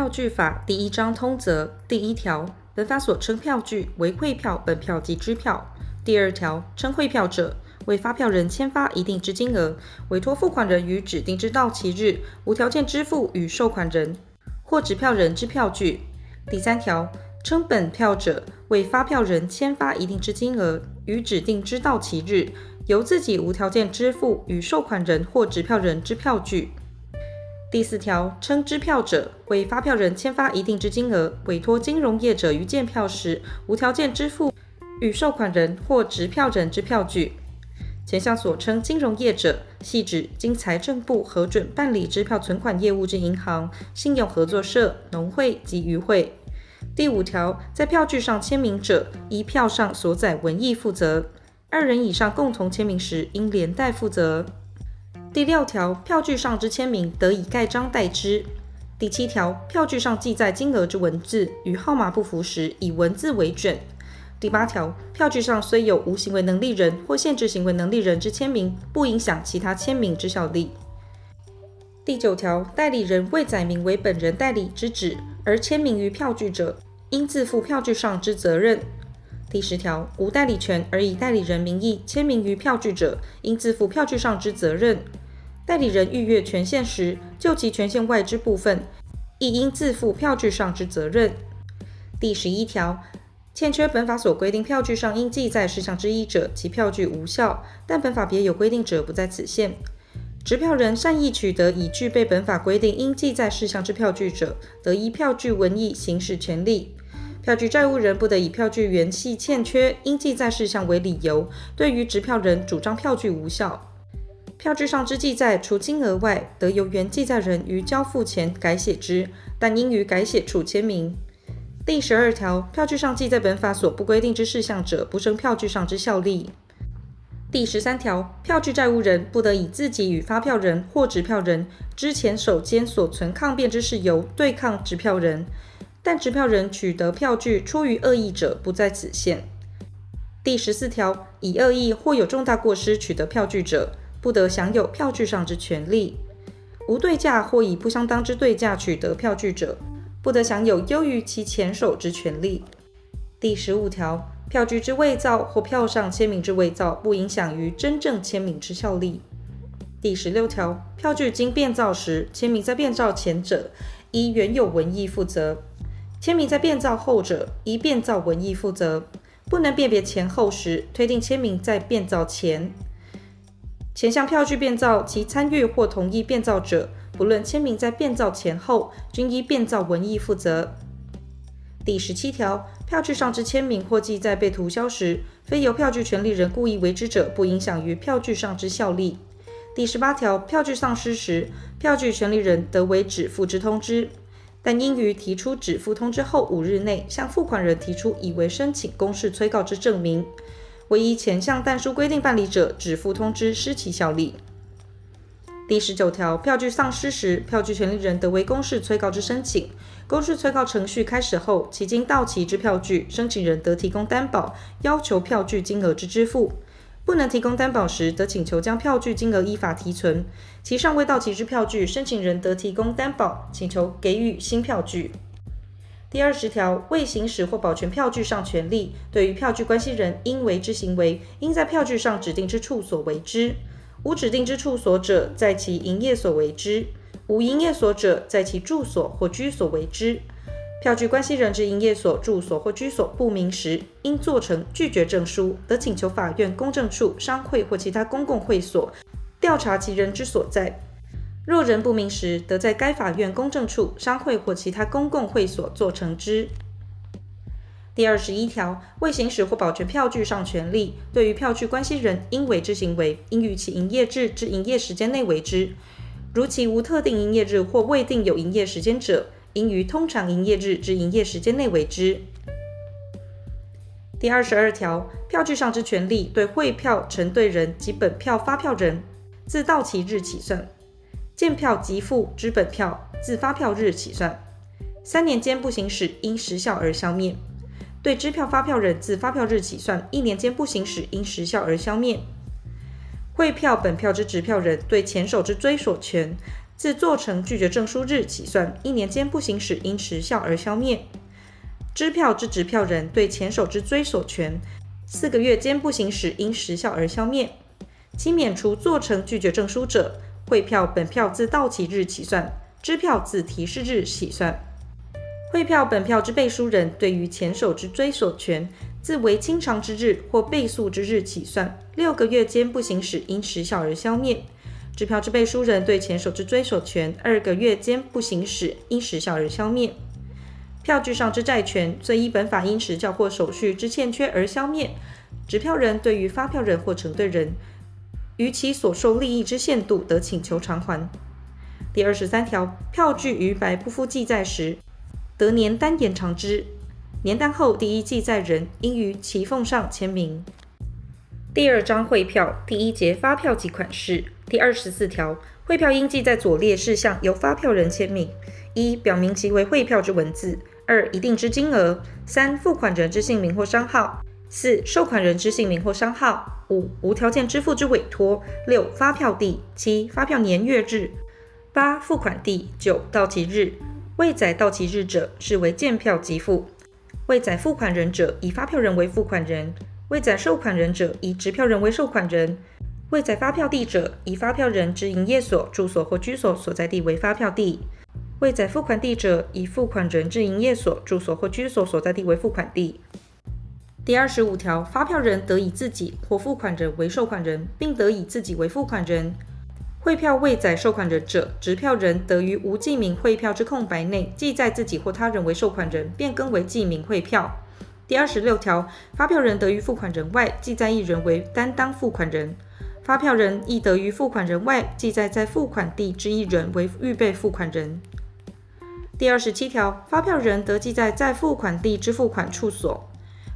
票据法第一章通则第一条，本法所称票据为汇票、本票及支票。第二条，称汇票者，为发票人签发一定之金额，委托付款人于指定之到期日无条件支付与收款人或执票人之票据。第三条，称本票者，为发票人签发一定之金额，于指定之到期日由自己无条件支付与收款人或执票人之票据。第四条，称支票者，为发票人签发一定之金额，委托金融业者于见票时无条件支付与收款人或执票人之票据。前项所称金融业者，系指经财政部核准办理支票存款业务之银行、信用合作社、农会及渔会。第五条，在票据上签名者，依票上所载文义负责；二人以上共同签名时，应连带负责。第六条，票据上之签名得以盖章代之。第七条，票据上记载金额之文字与号码不符时，以文字为准。第八条，票据上虽有无行为能力人或限制行为能力人之签名，不影响其他签名之效力。第九条，代理人未载明为本人代理之旨而签名于票据者，应自负票据上之责任。第十条，无代理权而以代理人名义签名于票据者，应自负票据上之责任。代理人逾越权限时，就其权限外之部分，亦应自负票据上之责任。第十一条，欠缺本法所规定票据上应记载事项之一者，其票据无效；但本法别有规定者，不在此限。持票人善意取得已具备本法规定应记载事项之票据者，得依票据文义行使权利。票据债务人不得以票据原系欠缺应记载事项为理由，对于持票人主张票据无效。票据上之记载，除金额外，得由原记载人于交付前改写之，但应于改写处签名。第十二条，票据上记载本法所不规定之事项者，不生票据上之效力。第十三条，票据债务人不得以自己与发票人或执票人之前手间所存抗辩之事由对抗执票人，但执票人取得票据出于恶意者，不在此限。第十四条，以恶意或有重大过失取得票据者，不得享有票据上之权利，无对价或以不相当之对价取得票据者，不得享有优于其前手之权利。第十五条，票据之伪造或票上签名之伪造，不影响于真正签名之效力。第十六条，票据经变造时，签名在变造前者，依原有文义负责；签名在变造后者，依变造文义负责。不能辨别前后时，推定签名在变造前。前项票据变造，其参与或同意变造者，不论签名在变造前后，均依变造文义负责。第十七条，票据上之签名或记载被涂销时，非由票据权利人故意为之者，不影响于票据上之效力。第十八条，票据丧失时，票据权利人得为止付之通知，但应于提出止付通知后五日内，向付款人提出以为申请公示催告之证明。唯一前项但书规定办理者，止付通知失其效力。第十九条，票据丧失时，票据权利人得为公示催告之申请。公示催告程序开始后，其经到期之票据，申请人得提供担保，要求票据金额之支付。不能提供担保时，得请求将票据金额依法提存。其尚未到期之票据，申请人得提供担保，请求给予新票据。第二十条，未行使或保全票据上权利，对于票据关系人应为之行为，应在票据上指定之处所为之；无指定之处所者，在其营业所为之；无营业所者，在其住所或居所为之。票据关系人之营业所、住所或居所不明时，应做成拒绝证书，得请求法院、公证处、商会或其他公共会所调查其人之所在。若人不明时，得在该法院、公证处、商会或其他公共会所做成之。第二十一条，为行使或保全票据上权利，对于票据关系人应为之行为，应于其营业日之营业时间内为之。如其无特定营业日或未定有营业时间者，应于通常营业日之营业时间内为之。第二十二条，票据上之权利，对汇票承兑人及本票发票人，自到期日起算。见票即付之本票，自发票日起算，三年间不行使，因时效而消灭；对支票发票人，自发票日起算，一年间不行使，因时效而消灭。汇票本票之执票人，对前手之追索权，自做成拒绝证书日起算一年间不行使，因时效而消灭。支票之执票人对前手之追索权，四个月间不行使，因时效而消灭。其免除做成拒绝证书者，汇票本票自到期日起算，支票自提示日起算。汇票本票之背书人对于前手之追索权，自为清偿之日或备诉之日起算，六个月间不行使，因时效而消灭。支票之背书人对前手之追索权，二个月间不行使，因时效而消灭。票据上之债权，虽依本法因时效或手续之欠缺而消灭。支票人对于发票人或承兑人，于其所受利益之限度，得请求偿还。第二十三条，票据于白不附记载时，得年单延长之，年单后第一记载人应于其缝上签名。第二章汇票第一节发票及款式第二十四条，汇票应记载左列事项，由发票人签名：一、表明其为汇票之文字；二、一定之金额；三、付款人之姓名或商号；四、收款人之姓名或商号；五、无条件支付之委托；六、发票地；七、发票年月日；八、付款地；九、到期日。未载到期日者，视为见票即付；未载付款人者，以发票人为付款人；未载收款人者，以支票人为收款人；未载发票地者，以发票人之营业所、住所或居所所在地为发票地；未载付款地者，以付款人之营业所、住所或居所所在地为付款地。第二十五条，发票人得以自己或付款人为收款人，并得以自己为付款人。汇票未载收款人者，执票人得于无记名汇票之空白内记载自己或他人为收款人，变更为记名汇票。第二十六条，发票人得于付款人外记载一人为担当付款人，发票人亦得于付款人外记载在付款地之一人为预备付款人。第二十七条，发票人得记载在付款地之付款处所。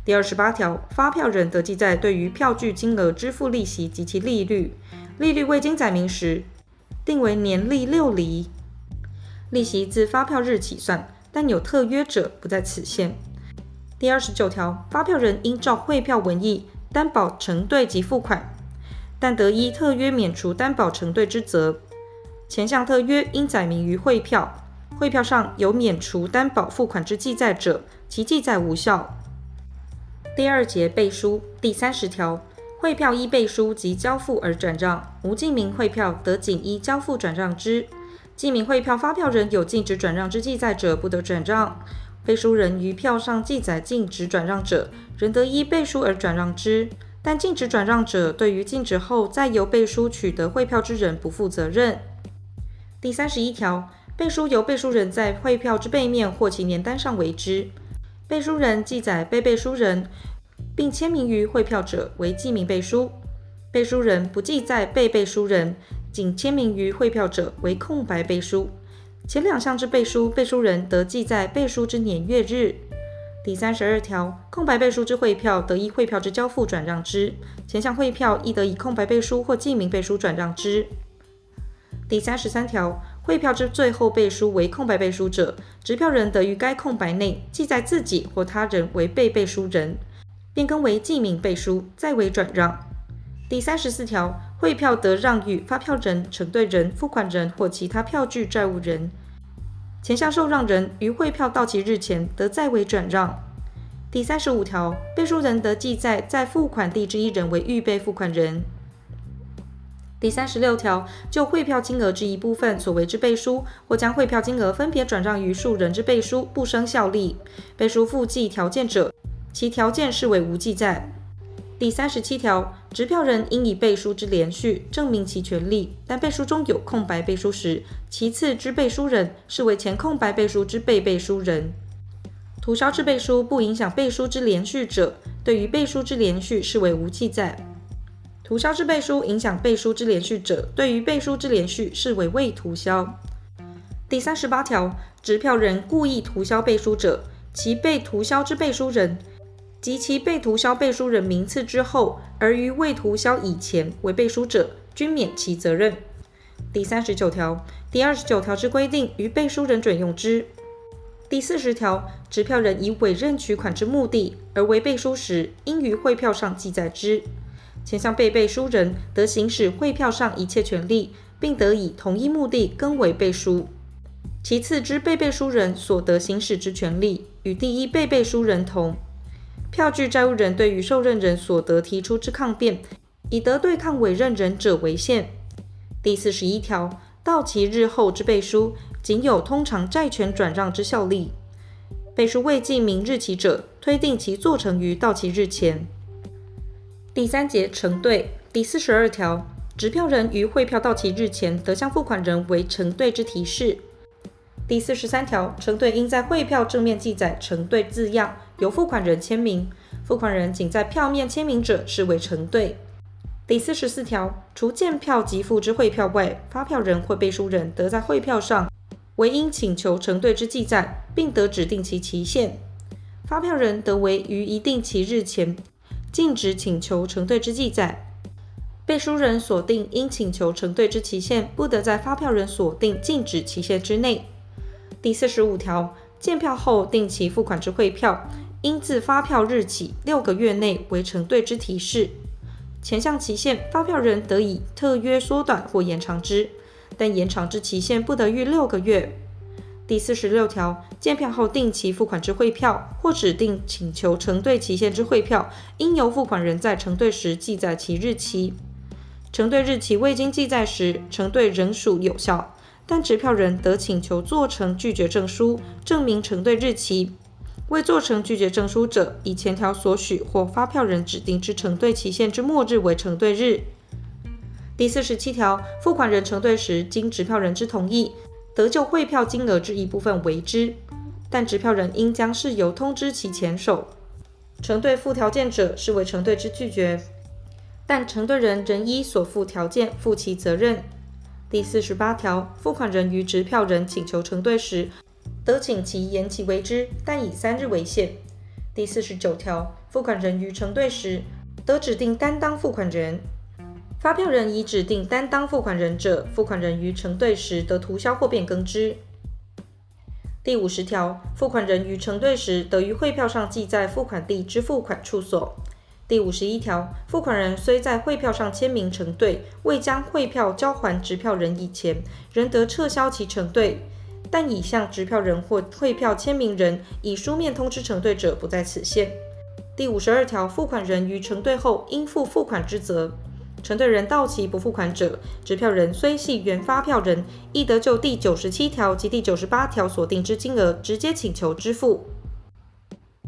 第二十八条，发票人得记载对于票据金额支付利息及其利率。利率未经载明时，定为年利六厘。利息自发票日起算，但有特约者不在此限。第二十九条，发票人应照汇票文义担保承兑及付款，但得依特约免除担保承兑之责。前项特约应载明于汇票，汇票上有免除担保付款之记载者，其记载无效。第二节背书第三十条。汇票依背书及交付而转账，无记名汇票得仅依交付转让之。记名汇票发票人有禁止转让之记载者，不得转让。背书人于票上记载禁止转让者，仍得依背书而转让之。但禁止转让者，对于禁止后再由背书取得汇票之人不负责任。第三十一条，背书由背书人在汇票之背面或其年单上为之。背书人记载被背书人。并签名于汇票者为记名背书，背书人不记载被背书人，仅签名于汇票者为空白背书。前两项之背书，背书人得记载背书之年月日。第三十二条，空白背书之汇票得依汇票之交付转让之，前项汇票亦得以空白背书或记名背书转让之。第三十三条，汇票之最后背书为空白背书者，执票人得于该空白内记载自己或他人为被背书人。变更为记名背书，再为转让。第三十四条，汇票得让与发票人、承兑人、付款人或其他票据债务人。前项受让人于汇票到期日前得再为转让。第三十五条，背书人得记载在付款地之一人为预备付款人。第三十六条，就汇票金额之一部分所为之背书，或将汇票金额分别转让于数人之背书，不生效力。背书附记条件者，其条件视为无记载。第三十七条，执票人应以背书之连续证明其权利，但背书中有空白背书时，其次之背书人视为前空白背书之被背书人。涂销之背书不影响背书之连续者，对于背书之连续视为无记载。涂销之背书影响背书之连续者，对于背书之连续视为未涂销。第三十八条，执票人故意涂销背书者，其被涂销之背书人。及其被涂销背书人名次之后，而于未涂销以前为背书者，均免其责任。第三十九条、第二十九条之规定，于背书人准用之。第四十条，执票人以委任取款之目的而为背书时，应于汇票上记载之。前项被背书人得行使汇票上一切权利，并得以同一目的更为背书。其次之被背书人所得行使之权利，与第一被背书人同。票据债务人对于受任人所得提出之抗辩，以得对抗委任人者为限。第四十一条，到期日后之背书，仅有通常债权转让之效力。背书未记明日期者，推定其做成于到期日前。第三节承兑第四十二条，持票人于汇票到期日前，得向付款人为承兑之提示。第四十三条，承兑应在汇票正面记载“承兑”字样，由付款人签名。付款人仅在票面签名者，视为承兑。第四十四条，除见票即付之汇票外，发票人或背书人得在汇票上为应请求承兑之记载，并得指定其期限。发票人得为于一定期日前禁止请求承兑之记载。背书人锁定应请求承兑之期限，不得在发票人锁定禁止期限之内。第四十五条，见票后定期付款之汇票，应自发票日起六个月内为承兑之提示。前项期限，发票人得以特约缩短或延长之。但延长之期限不得逾六个月。第四十六条，见票后定期付款之汇票，或指定请求承兑期限之汇票，应由付款人在承兑时记载其日期。承兑日期未经记载时，承兑仍属有效，但持票人得请求做成拒绝证书，证明承兑日期。未做成拒绝证书者，以前条所许或发票人指定之承兑期限之末日为承兑日。第四十七条，付款人承兑时，经持票人之同意，得就汇票金额之一部分为之，但持票人应将事由通知其前手。承兑附条件者，视为承兑之拒绝，但承兑人仍依所附条件负其责任。第四十八条，付款人于执票人请求承兑时，得请其延期为之，但以三日为限。第四十九条，付款人于承兑时，得指定担当付款人。发票人已指定担当付款人者，付款人于承兑时得涂销或变更之。第五十条，付款人于承兑时得于汇票上记载付款地之付款处所。第五十一条，付款人虽在汇票上签名承兑，未将汇票交还执票人以前，仍得撤销其承兑，但已向执票人或汇票签名人以书面通知承兑者，不在此限。第五十二条，付款人于承兑后应负付款之责。承兑人到期不付款者，支票人虽系原发票人，亦得就第九十七条及第九十八条所定之金额，直接请求支付。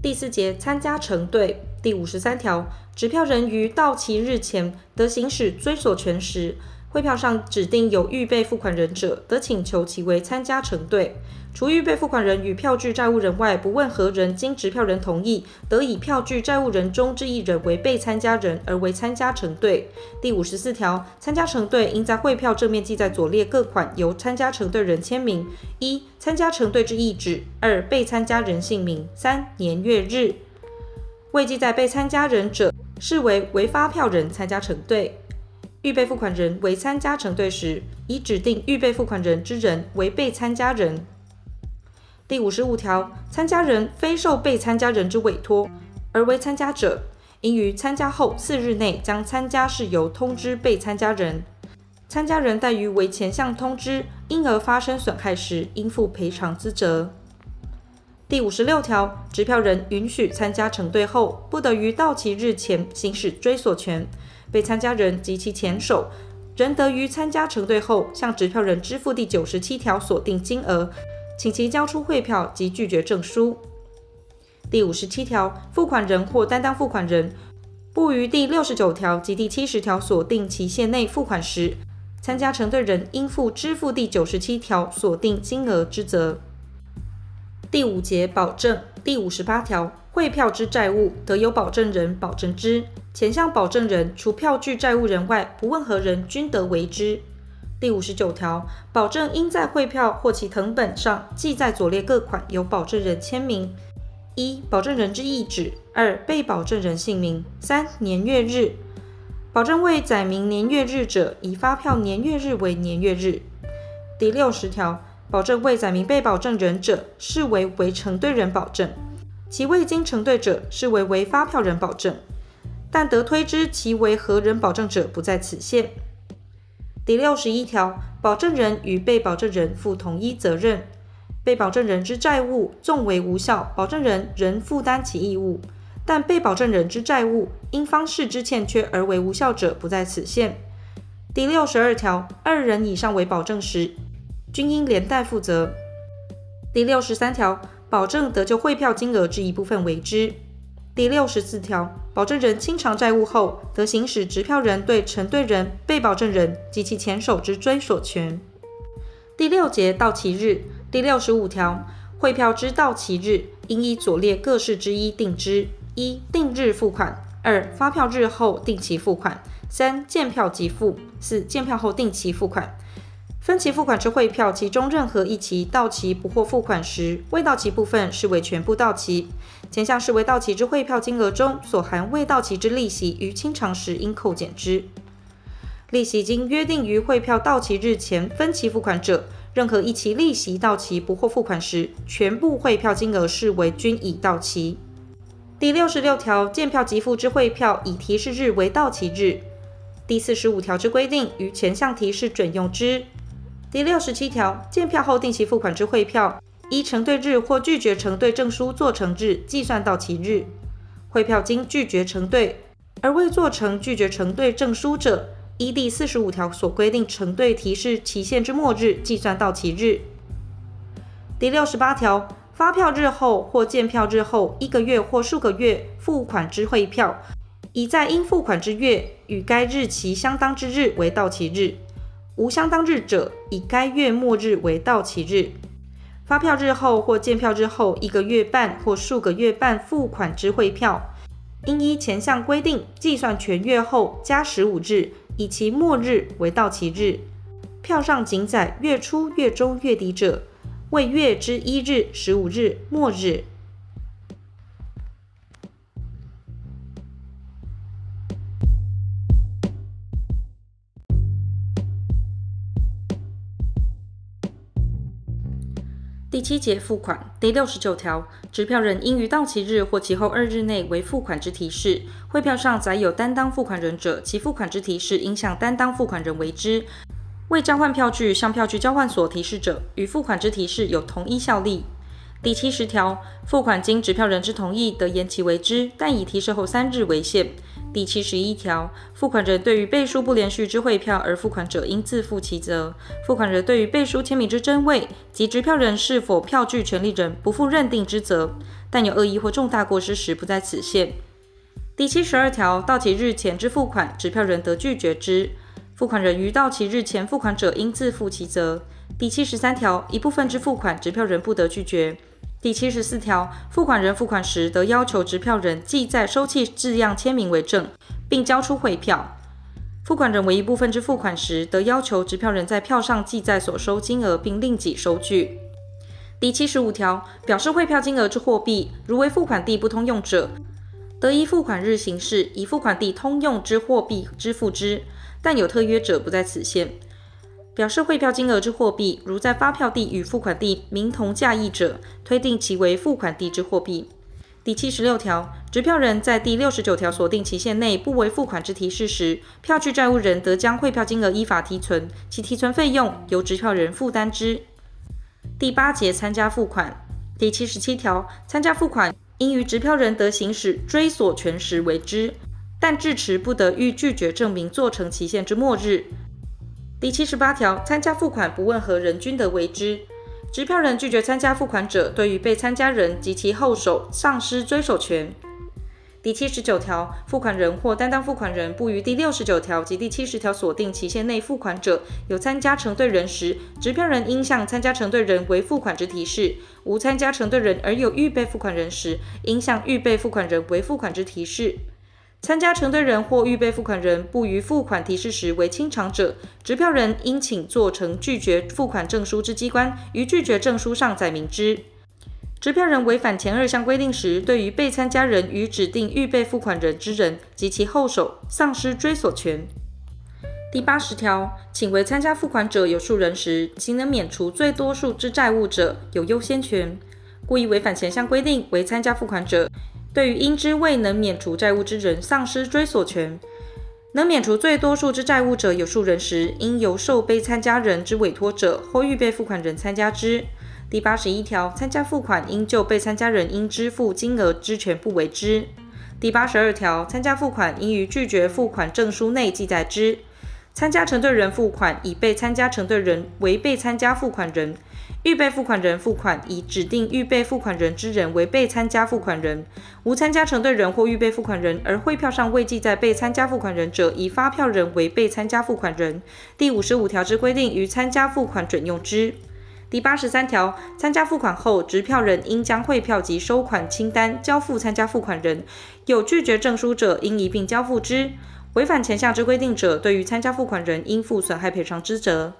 第四节参加承兑第五十三条，支票人于到期日前得行使追索权时，汇票上指定有预备付款人者，得请求其为参加承兑。除预备付款人与票据债务人外，不问何人经持票人同意，得以票据债务人中之一人为被参加人而为参加承兑。第五十四条，参加承兑应在汇票正面记载左列各款由参加承兑人签名：一、参加承兑之意旨；二、被参加人姓名；三、年月日。未记载被参加人者，视为为发票人参加承兑。预备付款人为参加承兑时，以指定预备付款人之人为被参加人。第五十五条，参加人非受被参加人之委托而为参加者，应于参加后四日内将参加事由通知被参加人。参加人怠于为前项通知，因而发生损害时，应负赔偿之责。第五十六条，支票人允许参加承兑后，不得于到期日前行使追索权。被参加人及其前手，仍得于参加承兑后向执票人支付第九十七条锁定金额。请其交出汇票及拒绝证书。第五十七条，付款人或担当付款人不于第六十九条及第七十条锁定期限内付款时，参加承兑人应负支付第九十七条锁定金额之责。第五节保证第五十八条，汇票之债务得由保证人保证之，前项保证人除票据债务人外，不问何人均得为之。第五十九条，保证应在汇票或其藤本上记载左列各款由保证人签名：一、保证人之意旨；二、被保证人姓名；三、年月日。保证未载明年月日者，以发票年月日为年月日。第六十条，保证未载明被保证人者，视为为承兑人保证；其未经承兑者，视为为发票人保证。但得推知其为何人保证者，不在此限。第六十一条，保证人与被保证人负同一责任。被保证人之债务纵为无效，保证人仍负担其义务；但被保证人之债务因方式之欠缺而为无效者，不在此限。第六十二条，二人以上为保证时，均应连带负责。第六十三条，保证得就汇票金额之一部分为之。第六十四条，保证人清偿债务后，得行使执票人对承兑人、被保证人及其前手之追索权。第六节到期日第六十五条，汇票之到期日，应依左列各式之一定之：一、定日付款；二、发票日后定期付款；三、见票即付；四、见票后定期付款。分期付款之汇票，其中任何一期到期不获付款时，未到期部分视为全部到期。前项视为到期之汇票金额中所含未到期之利息，于清偿时应扣减之。利息经约定于汇票到期日前分期付款者，任何一期利息到期不获付款时，全部汇票金额视为均已到期。第六十六条，见票即付之汇票，以提示日为到期日。第四十五条之规定，于前项提示准用之。第六十七条，见票后定期付款之汇票，依承兑日或拒绝承兑证书做成日计算到期日。汇票经拒绝承兑而未做成拒绝承兑证书者，依第四十五条所规定承兑提示期限之末日计算到期日。第六十八条，发票日后或见票日后一个月或数个月付款之汇票，以在应付款之月与该日期相当之日为到期日。无相当日者，以该月末日为到期日。发票日后或见票日后一个月半或数个月半付款之汇票，应依前项规定计算全月后加十五日，以其末日为到期日。票上仅载月初、月中、月底者，为月之一日、十五日、末日。第七节付款第六十九条，执票人应于到期日或其后二日内为付款之提示。汇票上载有担当付款人者，其付款之提示应向担当付款人为之。未交换票据向票据交换所提示者，与付款之提示有同一效力。第七十条，付款经执票人之同意，得延期为之，但以提示后三日为限。第七十一条，付款人对于背书不连续之汇票而付款者，应自负其责。付款人对于背书签名之真伪及执票人是否票据权利人，不负认定之责。但有恶意或重大过失时，不在此限。第七十二条，到期日前之付款，执票人得拒绝之。付款人于到期日前付款者，应自负其责。第七十三条，一部分之付款，执票人不得拒绝。第七十四条，付款人付款时，得要求支票人记载收契字样签名为证，并交出汇票。付款人为一部分之付款时，得要求支票人在票上记载所收金额，并另计收据。第七十五条，表示汇票金额之货币，如为付款地不通用者，得依付款日行事，以付款地通用之货币支付之，但有特约者，不在此限。表示汇票金额之货币，如在发票地与付款地名同价异者，推定其为付款地之货币。第七十六条，执票人在第六十九条所定期限内不为付款之提示时，票据债务人得将汇票金额依法提存，其提存费用由执票人负担之。第八节参加付款第七十七条，参加付款应于执票人得行使追索权时为之，但至迟不得逾拒绝证明做成期限之末日。第七十八条，参加付款不问何人均得为之。执票人拒绝参加付款者，对于被参加人及其后手丧失追索权。第七十九条，付款人或担当付款人不于第六十九条及第七十条锁定期限内付款者，有参加承兑人时，执票人应向参加承兑人为付款之提示；无参加承兑人而有预备付款人时，应向预备付款人为付款之提示。参加承兑人或预备付款人不予付款提示时为清偿者，执票人应请做成拒绝付款证书之机关于拒绝证书上载明之。执票人违反前二项规定时，对于被参加人与指定预备付款人之人及其后手丧失追索权。第八十条，请为参加付款者有数人时，其能免除最多数之债务者有优先权。故意违反前项规定为参加付款者。对于应之未能免除债务之人丧失追索权，能免除最多数之债务者有数人时，应由受被参加人之委托者或预备付款人参加之。第八十一条，参加付款应就被参加人应支付金额之全部为之。第八十二条，参加付款应于拒绝付款证书内记载之。参加承兑人付款，以被参加承兑人为被参加付款人；预备付款人付款，以指定预备付款人之人为被参加付款人。无参加承兑人或预备付款人，而汇票上未记载被参加付款人者，以发票人为被参加付款人。第五十五条之规定，于参加付款准用之。第八十三条，参加付款后，执票人应将汇票及收款清单交付参加付款人，有拒绝证书者，应一并交付之。违反前项之规定者，对于参加付款人应负损害赔偿之责。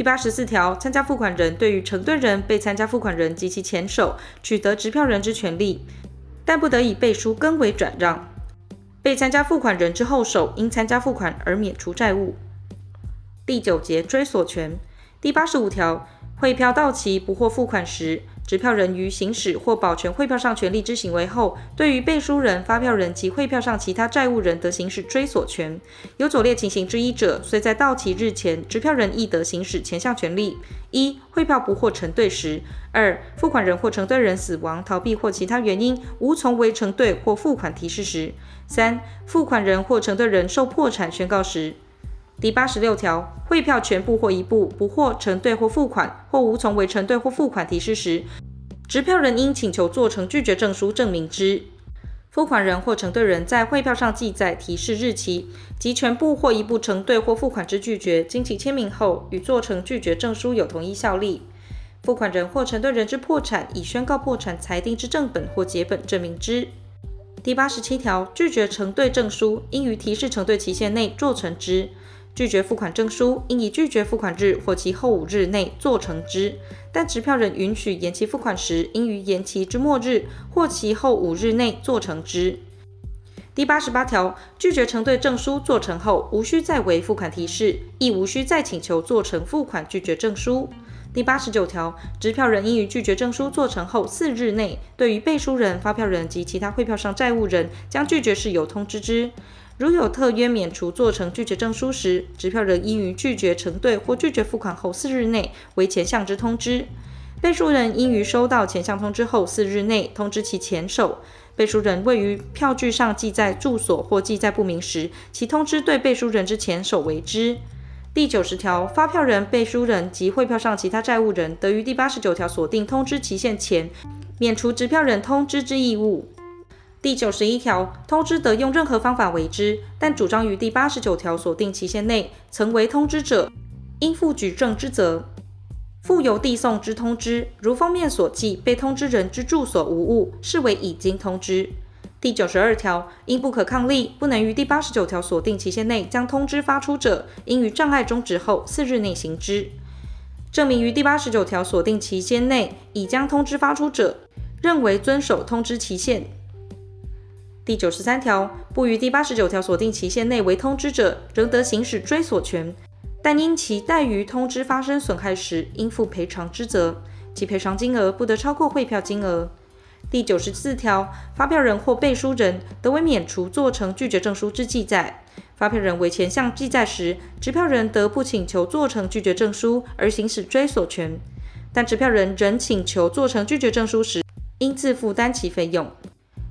第八十四条，参加付款人对于承兑人、被参加付款人及其前手取得支票人之权利，但不得以背书更为转让。被参加付款人之后手因参加付款而免除债务。第九节追索权。第八十五条，汇票到期不获付款时，持票人于行使或保全汇票上权利之行为后，对于背书人、发票人及汇票上其他债务人得行使追索权。有左列情形之一者，虽在到期日前，持票人亦得行使前项权利：一、汇票不获承兑时；二、付款人或承兑人死亡、逃避或其他原因无从为承兑或付款提示时；三、付款人或承兑人受破产宣告时。第八十六条，汇票全部或一部不获承兑或付款，或无从为承兑或付款提示时，执票人应请求做成拒绝证书证明之。付款人或承兑人在汇票上记载提示日期及全部或一部承兑或付款之拒绝，经其签名后，与做成拒绝证书有同一效力。付款人或承兑人之破产，以宣告破产裁定之正本或结本证明之。第八十七条，拒绝承兑证书，应于提示承兑期限内做成之。拒绝付款证书，应以拒绝付款日或其后五日内做成之，但持票人允许延期付款时，应于延期之末日或其后五日内做成之。第八十八条，拒绝承兑证书做成后，无需再为付款提示，亦无需再请求做成付款拒绝证书。第八十九条，执票人应于拒绝证书做成后四日内，对于背书人、发票人及其他汇票上债务人将拒绝事由通知之。如有特约免除做成拒绝证书时，执票人应于拒绝承兑或拒绝付款后四日内为前项之通知。背书人应于收到前项通知后四日内通知其前手。背书人位于票据上记载住所或记载不明时，其通知对背书人之前手为之。第九十条，发票人、背书人及汇票上其他债务人，得于第八十九条所定通知期限前，免除执票人通知之义务。第九十一条，通知得用任何方法为之，但主张于第八十九条所定期限内曾为通知者，应负举证之责。附邮递送之通知，如封面所记被通知人之住所无误，视为已经通知。第九十二条，因不可抗力，不能于第八十九条所定期限内将通知发出者，应于障碍终止后四日内行之。证明于第八十九条所定期限内已将通知发出者，认为遵守通知期限。第九十三条，不于第八十九条锁定期限内为通知者，仍得行使追索权，但因其怠于通知发生损害时，应负赔偿之责，其赔偿金额不得超过汇票金额。第九十四条，发票人或背书人得为免除做成拒绝证书之记载。发票人为前项记载时，支票人得不请求做成拒绝证书而行使追索权，但支票人仍请求做成拒绝证书时，应自负担其费用。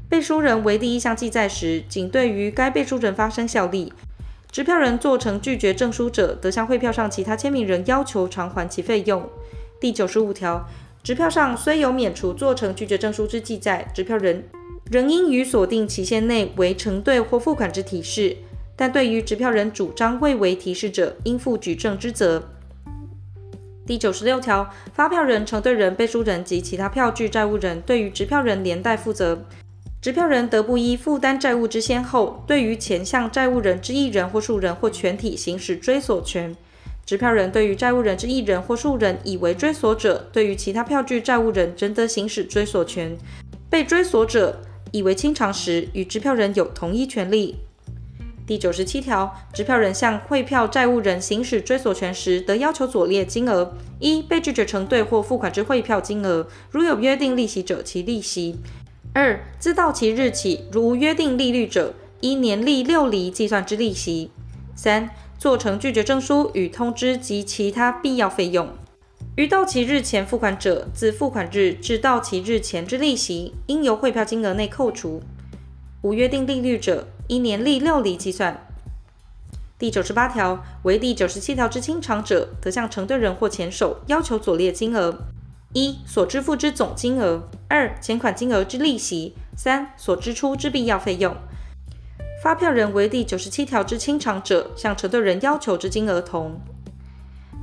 背书人为第一项记载时，仅对于该背书人发生效力。执票人做成拒绝证书者，得向汇票上其他签名人要求偿还其费用。第九十五条，执票上虽有免除做成拒绝证书之记载，执票人仍应于所定期限内为承兑或付款之提示。但对于执票人主张未为提示者，应负举证之责。第九十六条，发票人、承兑人、背书人及其他票据债务人，对于执票人连带负责。执票人得不依负担债务之先后，对于前项债务人之一人或数人或全体行使追索权。执票人对于债务人之一人或数人以为追索者，对于其他票据债务人仍得行使追索权。被追索者以为清偿时，与持票人有同一权利。第九十七条，执票人向汇票债务人行使追索权时，得要求左列金额：一、被拒绝承兑或付款之汇票金额，如有约定利息者，其利息。二、自到期日起，如无约定利率者，依年利六厘计算之利息。三、做成拒绝证书与通知及其他必要费用。于到期日前付款者，自付款日至到期日前之利息，应由汇票金额内扣除。无约定利率者，依年利六厘计算。第九十八条为第九十七条之清偿者，得向承兑人或前手要求左列金额：一、所支付之总金额；二、前款金额之利息；三、所支出之必要费用。发票人为第九十七条之清偿者，向承兑人要求之金额同。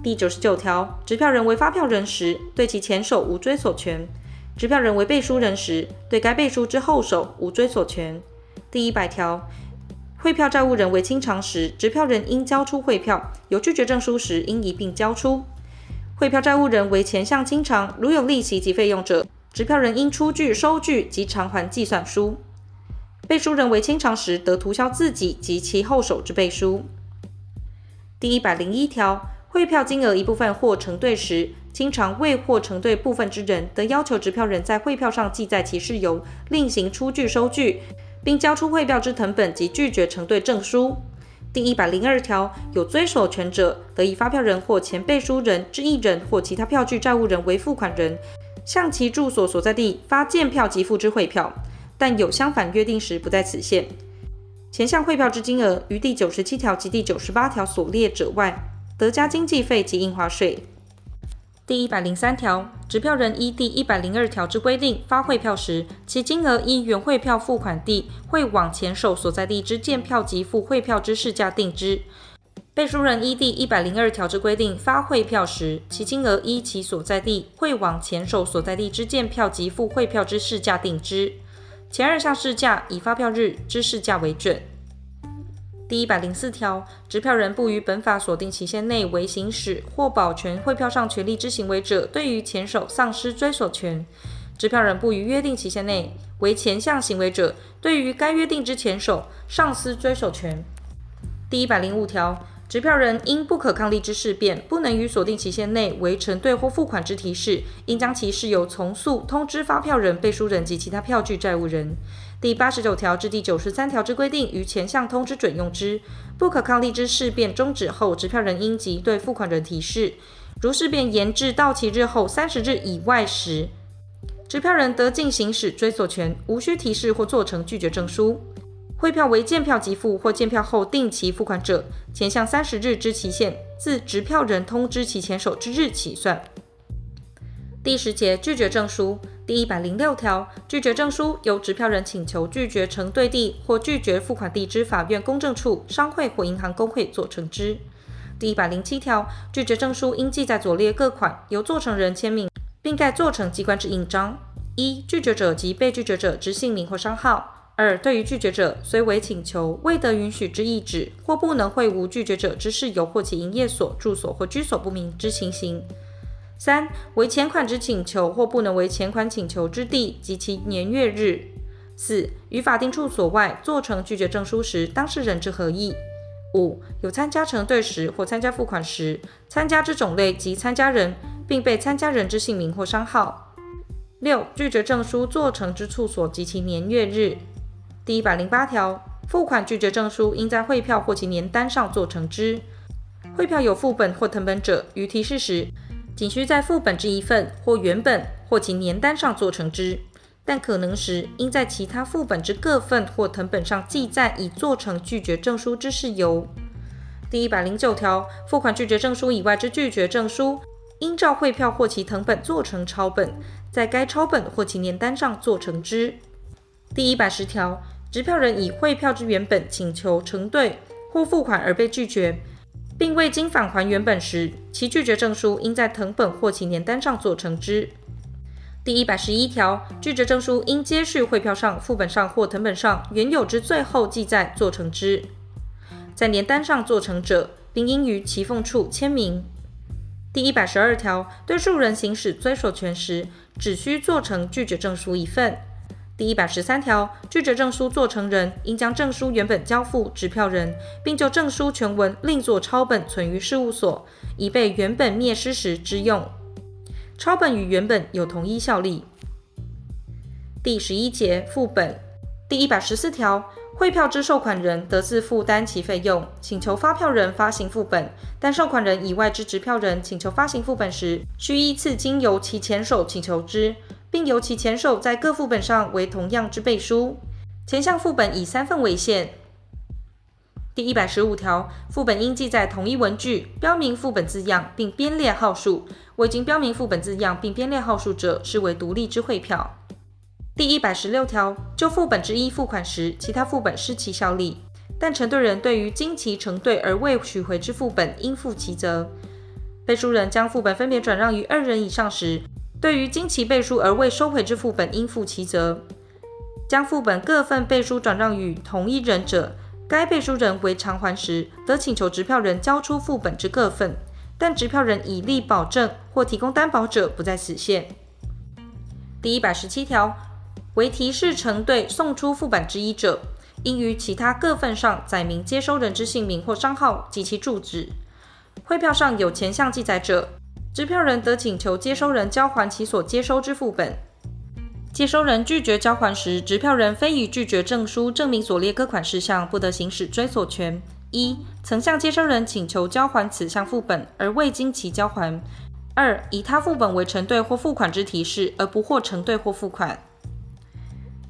第九十九条，执票人为发票人时，对其前手无追索权；执票人为背书人时，对该背书之后手无追索权。第一百条，汇票债务人为清偿时，执票人应交出汇票；有拒绝证书时，应一并交出。汇票债务人为前项清偿，如有利息及费用者，执票人应出具收据及偿还计算书。背书人为清偿时，得涂销自己及其后手之背书。第一百零一条。汇票金额一部分或承兑时，清偿未或承兑部分之人，得要求执票人在汇票上记载其事由，另行出具收据，并交出汇票之成本及拒绝承兑证书。第一百零二条，有追索权者，得以发票人或前背书人之一人或其他票据债务人为付款人，向其住所所在地发见票及付之汇票，但有相反约定时，不在此限。前项汇票之金额，于第九十七条及第九十八条所列者外。得加经纪费及印花税。第一百零三条，执票人依第一百零二条之规定发汇票时，其金额依原汇票付款地汇往前手所在地之见票及付汇票之市价定之。背书人依第一百零二条之规定发汇票时，其金额依其所在地汇往前手所在地之见票及付汇票之市价定之。前二项市价以发票日之市价为准。第一百零四条，执票人不于本法所定期限内为行使或保全汇票上权利之行为者，对于前手丧失追索权；执票人不于约定期限内为前项行为者，对于该约定之前手丧失追索权。第一百零五条。执票人因不可抗力之事变，不能于所定期限内为承兑或付款之提示，应将其事由从速通知发票人、背书人及其他票据债务人。第八十九条至第九十三条之规定，于前项通知准用之。不可抗力之事变终止后，执票人应即对付款人提示。如事变延至到期日后三十日以外时，执票人得进行使追索权，无需提示或做成拒绝证书。汇票为见票即付或见票后定期付款者，前项三十日之期限，自执票人通知其前手之日起算。第十节拒绝证书第一百零六条，拒绝证书由执票人请求拒绝承兑地或拒绝付款地之法院公证处、商会或银行公会做成之。第一百零七条，拒绝证书应记载左列各款，由作成人签名，并盖作成机关之印章：一、拒绝者及被拒绝者之姓名或商号。二、对于拒绝者，虽为请求未得允许之意旨，或不能会无拒绝者之事由，或其营业所、住所或居所不明之情形。三、为前款之请求，或不能为前款请求之地及其年月日。四、于法定处所外做成拒绝证书时，当事人之合意。五、有参加承兑时或参加付款时，参加之种类及参加人，并被参加人之姓名或商号。六、拒绝证书做成之处所及其年月日。第一百零八条，付款拒绝证书应在汇票或其年单上做成之。汇票有副本或謄本者，于提示时，仅需在副本之一份或原本或其年单上做成之。但可能时，应在其他副本之各份或謄本上记载已做成拒绝证书之事由。第一百零九条，付款拒绝证书以外之拒绝证书，应照汇票或其謄本做成抄本，在该抄本或其年单上做成之。第一百十条。执票人以汇票之原本请求承兑或付款而被拒绝，并未经返还原本时，其拒绝证书应在藤本或其年单上做成之。第一百十一条，拒绝证书应接续汇票上、副本上或藤本上原有之最后记载做成之，在年单上做成者，并应于其缝处签名。第一百十二条，对数人行使追索权时，只需做成拒绝证书一份。第一百十三条，拒绝证书做成人应将证书原本交付执票人，并就证书全文另作抄本存于事务所，以备原本灭失时之用。抄本与原本有同一效力。第十一节副本第一百十四条，汇票之受款人得自负担其费用，请求发票人发行副本，但受款人以外之支票人请求发行副本时，须依次经由其前手请求之，并由其前手在各副本上为同样之背书。前项副本以三份为限。第一百十五条，副本应记载同一文句，标明副本字样，并编列号数。未经标明副本字样并编列号数者，视为独立之汇票。第一百十六条，就副本之一付款时，其他副本失其效力，但承兑人对于经其承兑而未取回之副本，应负其责。背书人将副本分别转让于二人以上时，对于经其背书而未收回之副本，应负其责。将副本各份背书转让与同一人者，该背书人为偿还时，得请求支票人交出副本之各份，但支票人以立保证或提供担保者，不在此限。第一百十七条。为提示承兑送出副本之一者，应于其他各份上载明接收人之姓名或商号及其住址。汇票上有前项记载者，支票人得请求接收人交还其所接收之副本。接收人拒绝交还时，执票人非以拒绝证书证明所列各款事项，不得行使追索权：一、曾向接收人请求交还此项副本而未经其交还；二、以他副本为承兑或付款之提示而不获承兑或付款。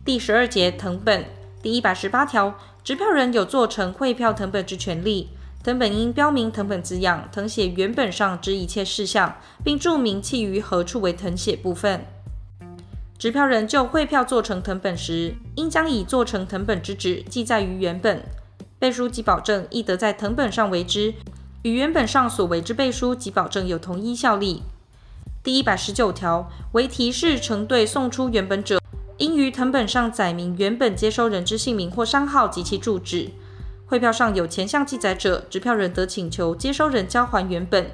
第十二节藤本第一百十八条，支票人有做成汇票藤本之权利，藤本应标明藤本字样，藤写原本上之一切事项，并注明其于何处为藤写部分。执票人就汇票做成藤本时，应将已做成藤本之纸记载于原本，背书及保证亦得在藤本上为之，与原本上所为之背书及保证有同一效力。第一百十九条，为提示承兑送出原本者。应于藤本上载明原本接收人之姓名或商号及其住址。汇票上有前项记载者，执票人得请求接收人交还原本。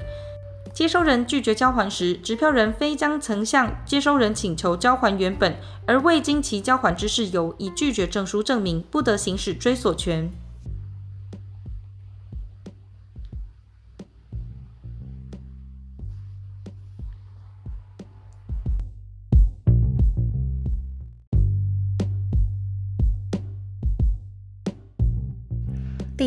接收人拒绝交还时，执票人非将曾向接收人请求交还原本而未经其交还之事由，以拒绝证书证明，不得行使追索权。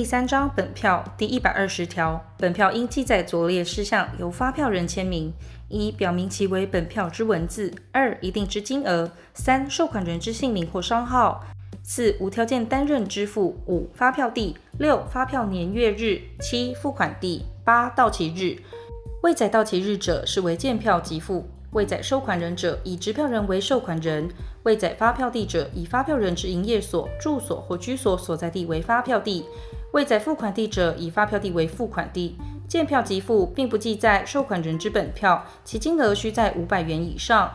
第三章本票第一百二十条，本票应记载左列事项，由发票人签名：一、表明其为本票之文字；二、一定之金额；三、收款人之姓名或商号；四、无条件担任支付；五、发票地；六、发票年月日；七、付款地；八、到期日。未载到期日者，视为见票即付；未载收款人者，以执票人为收款人；未载发票地者，以发票人之营业所、住所或居所所在地为发票地。未载付款地者，以发票地为付款地。见票即付，并不记载收款人之本票，其金额须在五百元以上。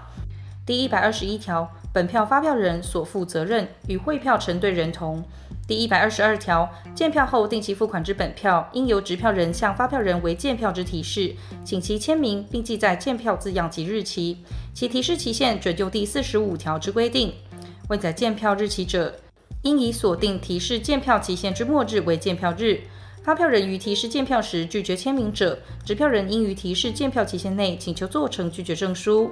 第一百二十一条，本票发票人所负责任与汇票承兑人同。第一百二十二条，见票后定期付款之本票，应由执票人向发票人为见票之提示，请其签名，并记载见票字样及日期。其提示期限准就第四十五条之规定。未载见票日期者，应以锁定提示见票期限之末日为见票日。发票人于提示见票时拒绝签名者，执票人应于提示见票期限内请求做成拒绝证书。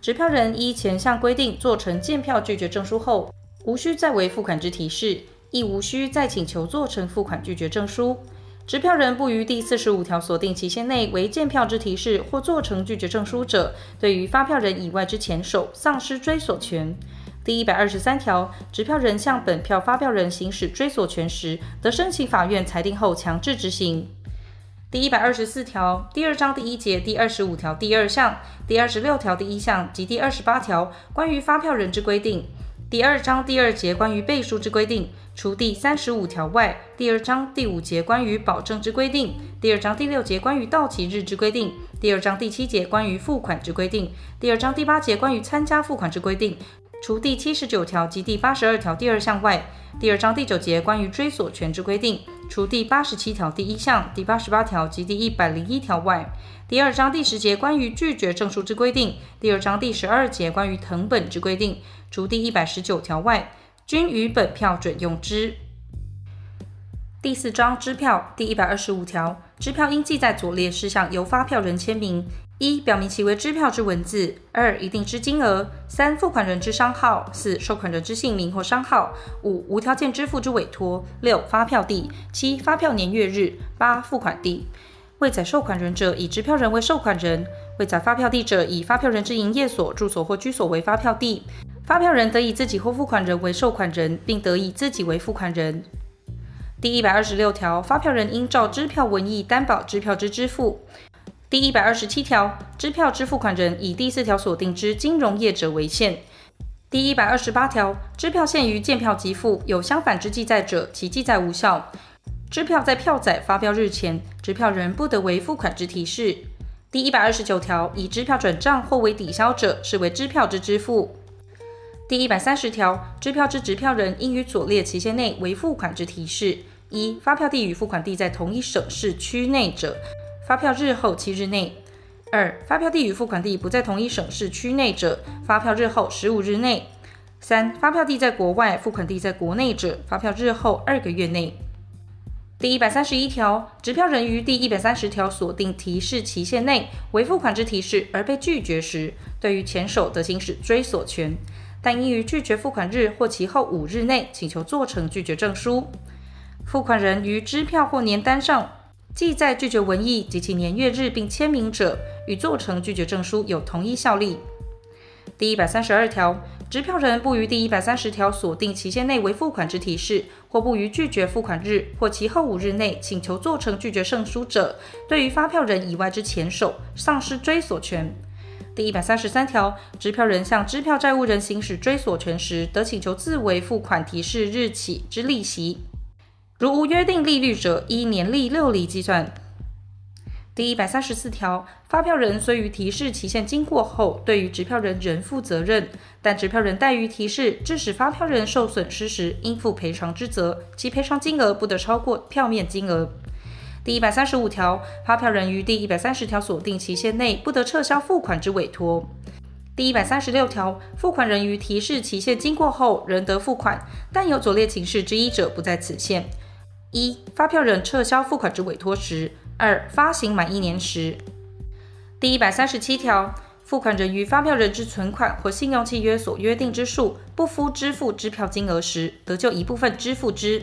执票人依前项规定做成见票拒绝证书后，无需再为付款之提示，亦无需再请求做成付款拒绝证书。执票人不于第四十五条所定期限内为见票之提示或做成拒绝证书者，对于发票人以外之前手丧失追索权。第一百二十三条，执票人向本票发票人行使追索权时，得申请法院裁定后强制执行。第一百二十四条第二章第一节、第二十五条第二项、第二十六条第一项及第二十八条关于发票人之规定；第二章第二节关于背书之规定，除第三十五条外；第二章第五节关于保证之规定；第二章第六节关于到期日之规定；第二章第七节关于付款之规定；第二章第八节关于参加付款之规定。除第七十九条及第八十二条第二项外，第二章第九节关于追索权之规定；除第八十七条第一项、第八十八条及第一百零一条外，第二章第十节关于拒绝证书之规定；第二章第十二节关于謄本之规定；除第一百十九条外，均与本票准用之。第四章支票第一百二十五条，支票应记载左列事项，由发票人签名：一、表明其为支票之文字；二、一定之金额；三、付款人之商号；四、收款人之姓名或商号；五、无条件支付之委托；六、发票地；七、发票年月日；八、付款地。未载收款人者，以支票人为收款人；未载发票地者，以发票人之营业所、住所或居所为发票地。发票人得以自己或付款人为收款人，并得以自己为付款人。第一百二十六条，发票人应照支票文义担保支票之支付。第一百二十七条，支票之付款人以第四条所定之金融业者为限。第一百二十八条，支票限于见票即付，有相反之记载者，其记载无效。支票在票载发票日前，支票人不得为付款之提示。第一百二十九条，以支票转账或为抵销者，视为支票之支付。第一百三十条，支票之执票人应于左列期限内为付款之提示：一、发票地与付款地在同一省市区内者。发票日后七日内；二、发票地与付款地不在同一省市区内者，发票日后十五日内；三、发票地在国外，付款地在国内者，发票日后二个月内。第一百三十一条，支票人于第一百三十条锁定提示期限内为付款之提示而被拒绝时，对于前手得行使追索权，但应于拒绝付款日或其后五日内请求做成拒绝证书。付款人于支票或年单上。记载拒绝文义及其年月日，并签名者，与做成拒绝证书有同一效力。第一百三十二条，支票人不于第一百三十条所定期限内为付款之提示，或不于拒绝付款日或其后五日内请求做成拒绝证书者，对于发票人以外之前手丧失追索权。第一百三十三条，支票人向支票债务人行使追索权时，得请求自为付款提示日起之利息。如无约定利率者，依年利六厘计算。第一百三十四条，发票人虽于提示期限经过后，对于支票人仍负责任，但支票人怠于提示，致使发票人受损失时，应负赔偿之责，其赔偿金额不得超过票面金额。第一百三十五条，发票人于第一百三十条所定期限内，不得撤销付款之委托。第一百三十六条，付款人于提示期限经过后，仍得付款，但有左列情事之一者，不在此限。一、发票人撤销付款之委托时；二、发行满一年时。第一百三十七条，付款人于发票人之存款或信用契约所约定之数不敷支付支票金额时，得就一部分支付之。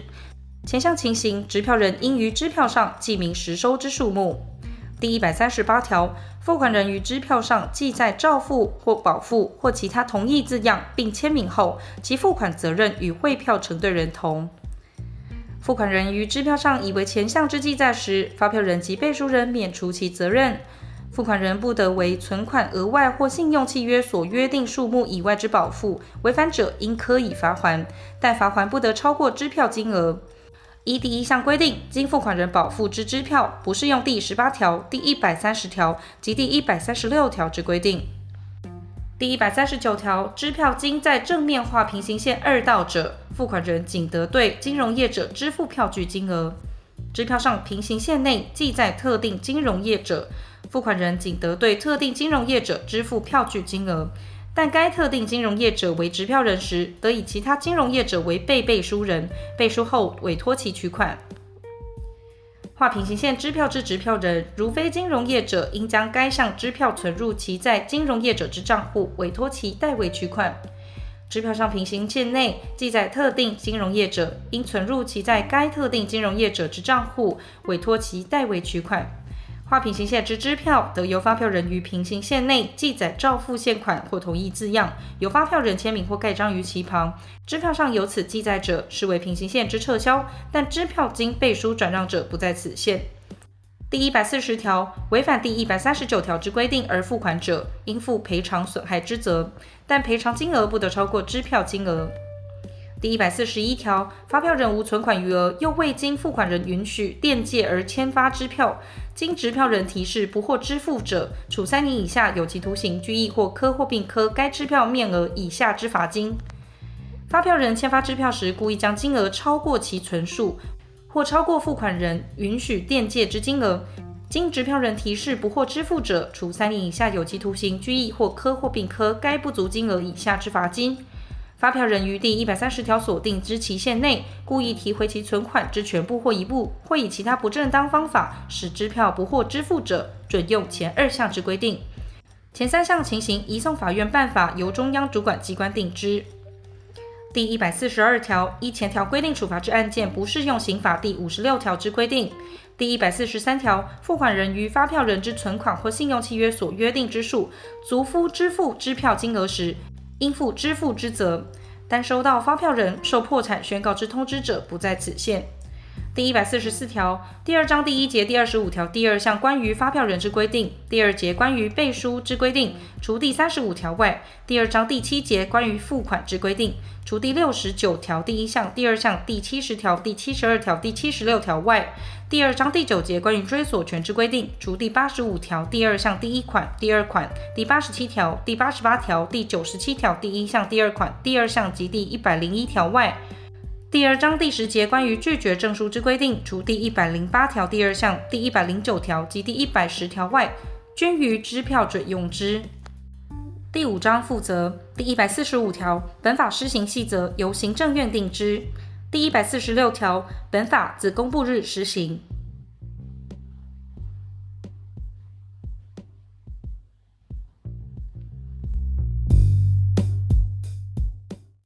前项情形，支票人应于支票上记明实收之数目。第一百三十八条，付款人于支票上记载照付或保付或其他同意字样，并签名后，其付款责任与汇票承兑人同。付款人于支票上以为前项之记载时，发票人及背书人免除其责任。付款人不得为存款额外或信用契约所约定数目以外之保付，违反者应科以罚还，但罚锾不得超过支票金额。依第一项规定，经付款人保付之支票，不适用第十八条、第一百三十条及第一百三十六条之规定。第一百三十九条，支票经在正面画平行线二道者，付款人仅得对金融业者支付票据金额。支票上平行线内记载特定金融业者，付款人仅得对特定金融业者支付票据金额。但该特定金融业者为支票人时，得以其他金融业者为被背书人，背书后委托其取款。划平行线支票之支票人，如非金融业者，应将该项支票存入其在金融业者之账户，委托其代为取款。支票上平行线内记载特定金融业者，应存入其在该特定金融业者之账户，委托其代为取款。画平行线之支票，得由发票人于平行线内记载照付现款或同意字样，由发票人签名或盖章于其旁。支票上有此记载者，视为平行线之撤销，但支票经背书转让者不在此限。第一百四十条，违反第一百三十九条之规定而付款者，应负赔偿损害之责，但赔偿金额不得超过支票金额。第一百四十一条，发票人无存款余额，又未经付款人允许垫借而签发支票，经执票人提示不获支付者，处三年以下有期徒刑、拘役或科或并科该支票面额以下之罚金。发票人签发支票时，故意将金额超过其存数，或超过付款人允许垫借之金额，经执票人提示不获支付者，处三年以下有期徒刑、拘役或科或并科该不足金额以下之罚金。发票人于第一百三十条所定之期限内，故意提回其存款之全部或一部，或以其他不正当方法使支票不获支付者，准用前二项之规定。前三项情形，移送法院办法，由中央主管机关定之。第一百四十二条，依前条规定处罚之案件，不适用刑法第五十六条之规定。第一百四十三条，付款人于发票人之存款或信用契约所约定之数，足敷支付支票金额时，应负支付之责。但收到发票人受破产宣告之通知者，不在此限。第一百四十四条第二章第一节第二十五条第二项关于发票人之规定，第二节关于背书之规定，除第三十五条外；第二章第七节关于付款之规定，除第六十九条第一项、第二项、第七十条、第七十二条、第七十六条外；第二章第九节关于追索权之规定，除第八十五条第二项第一款、第二款、第八十七条、第八十八条、第九十七条第一项、第二款、第二项及第一百零一条外。第二章第十节关于拒绝证书之规定，除第一百零八条第二项、第一百零九条及第一百十条外，均于支票准用之。第五章负责第一百四十五条，本法施行细则由行政院定之。第一百四十六条，本法自公布日施行。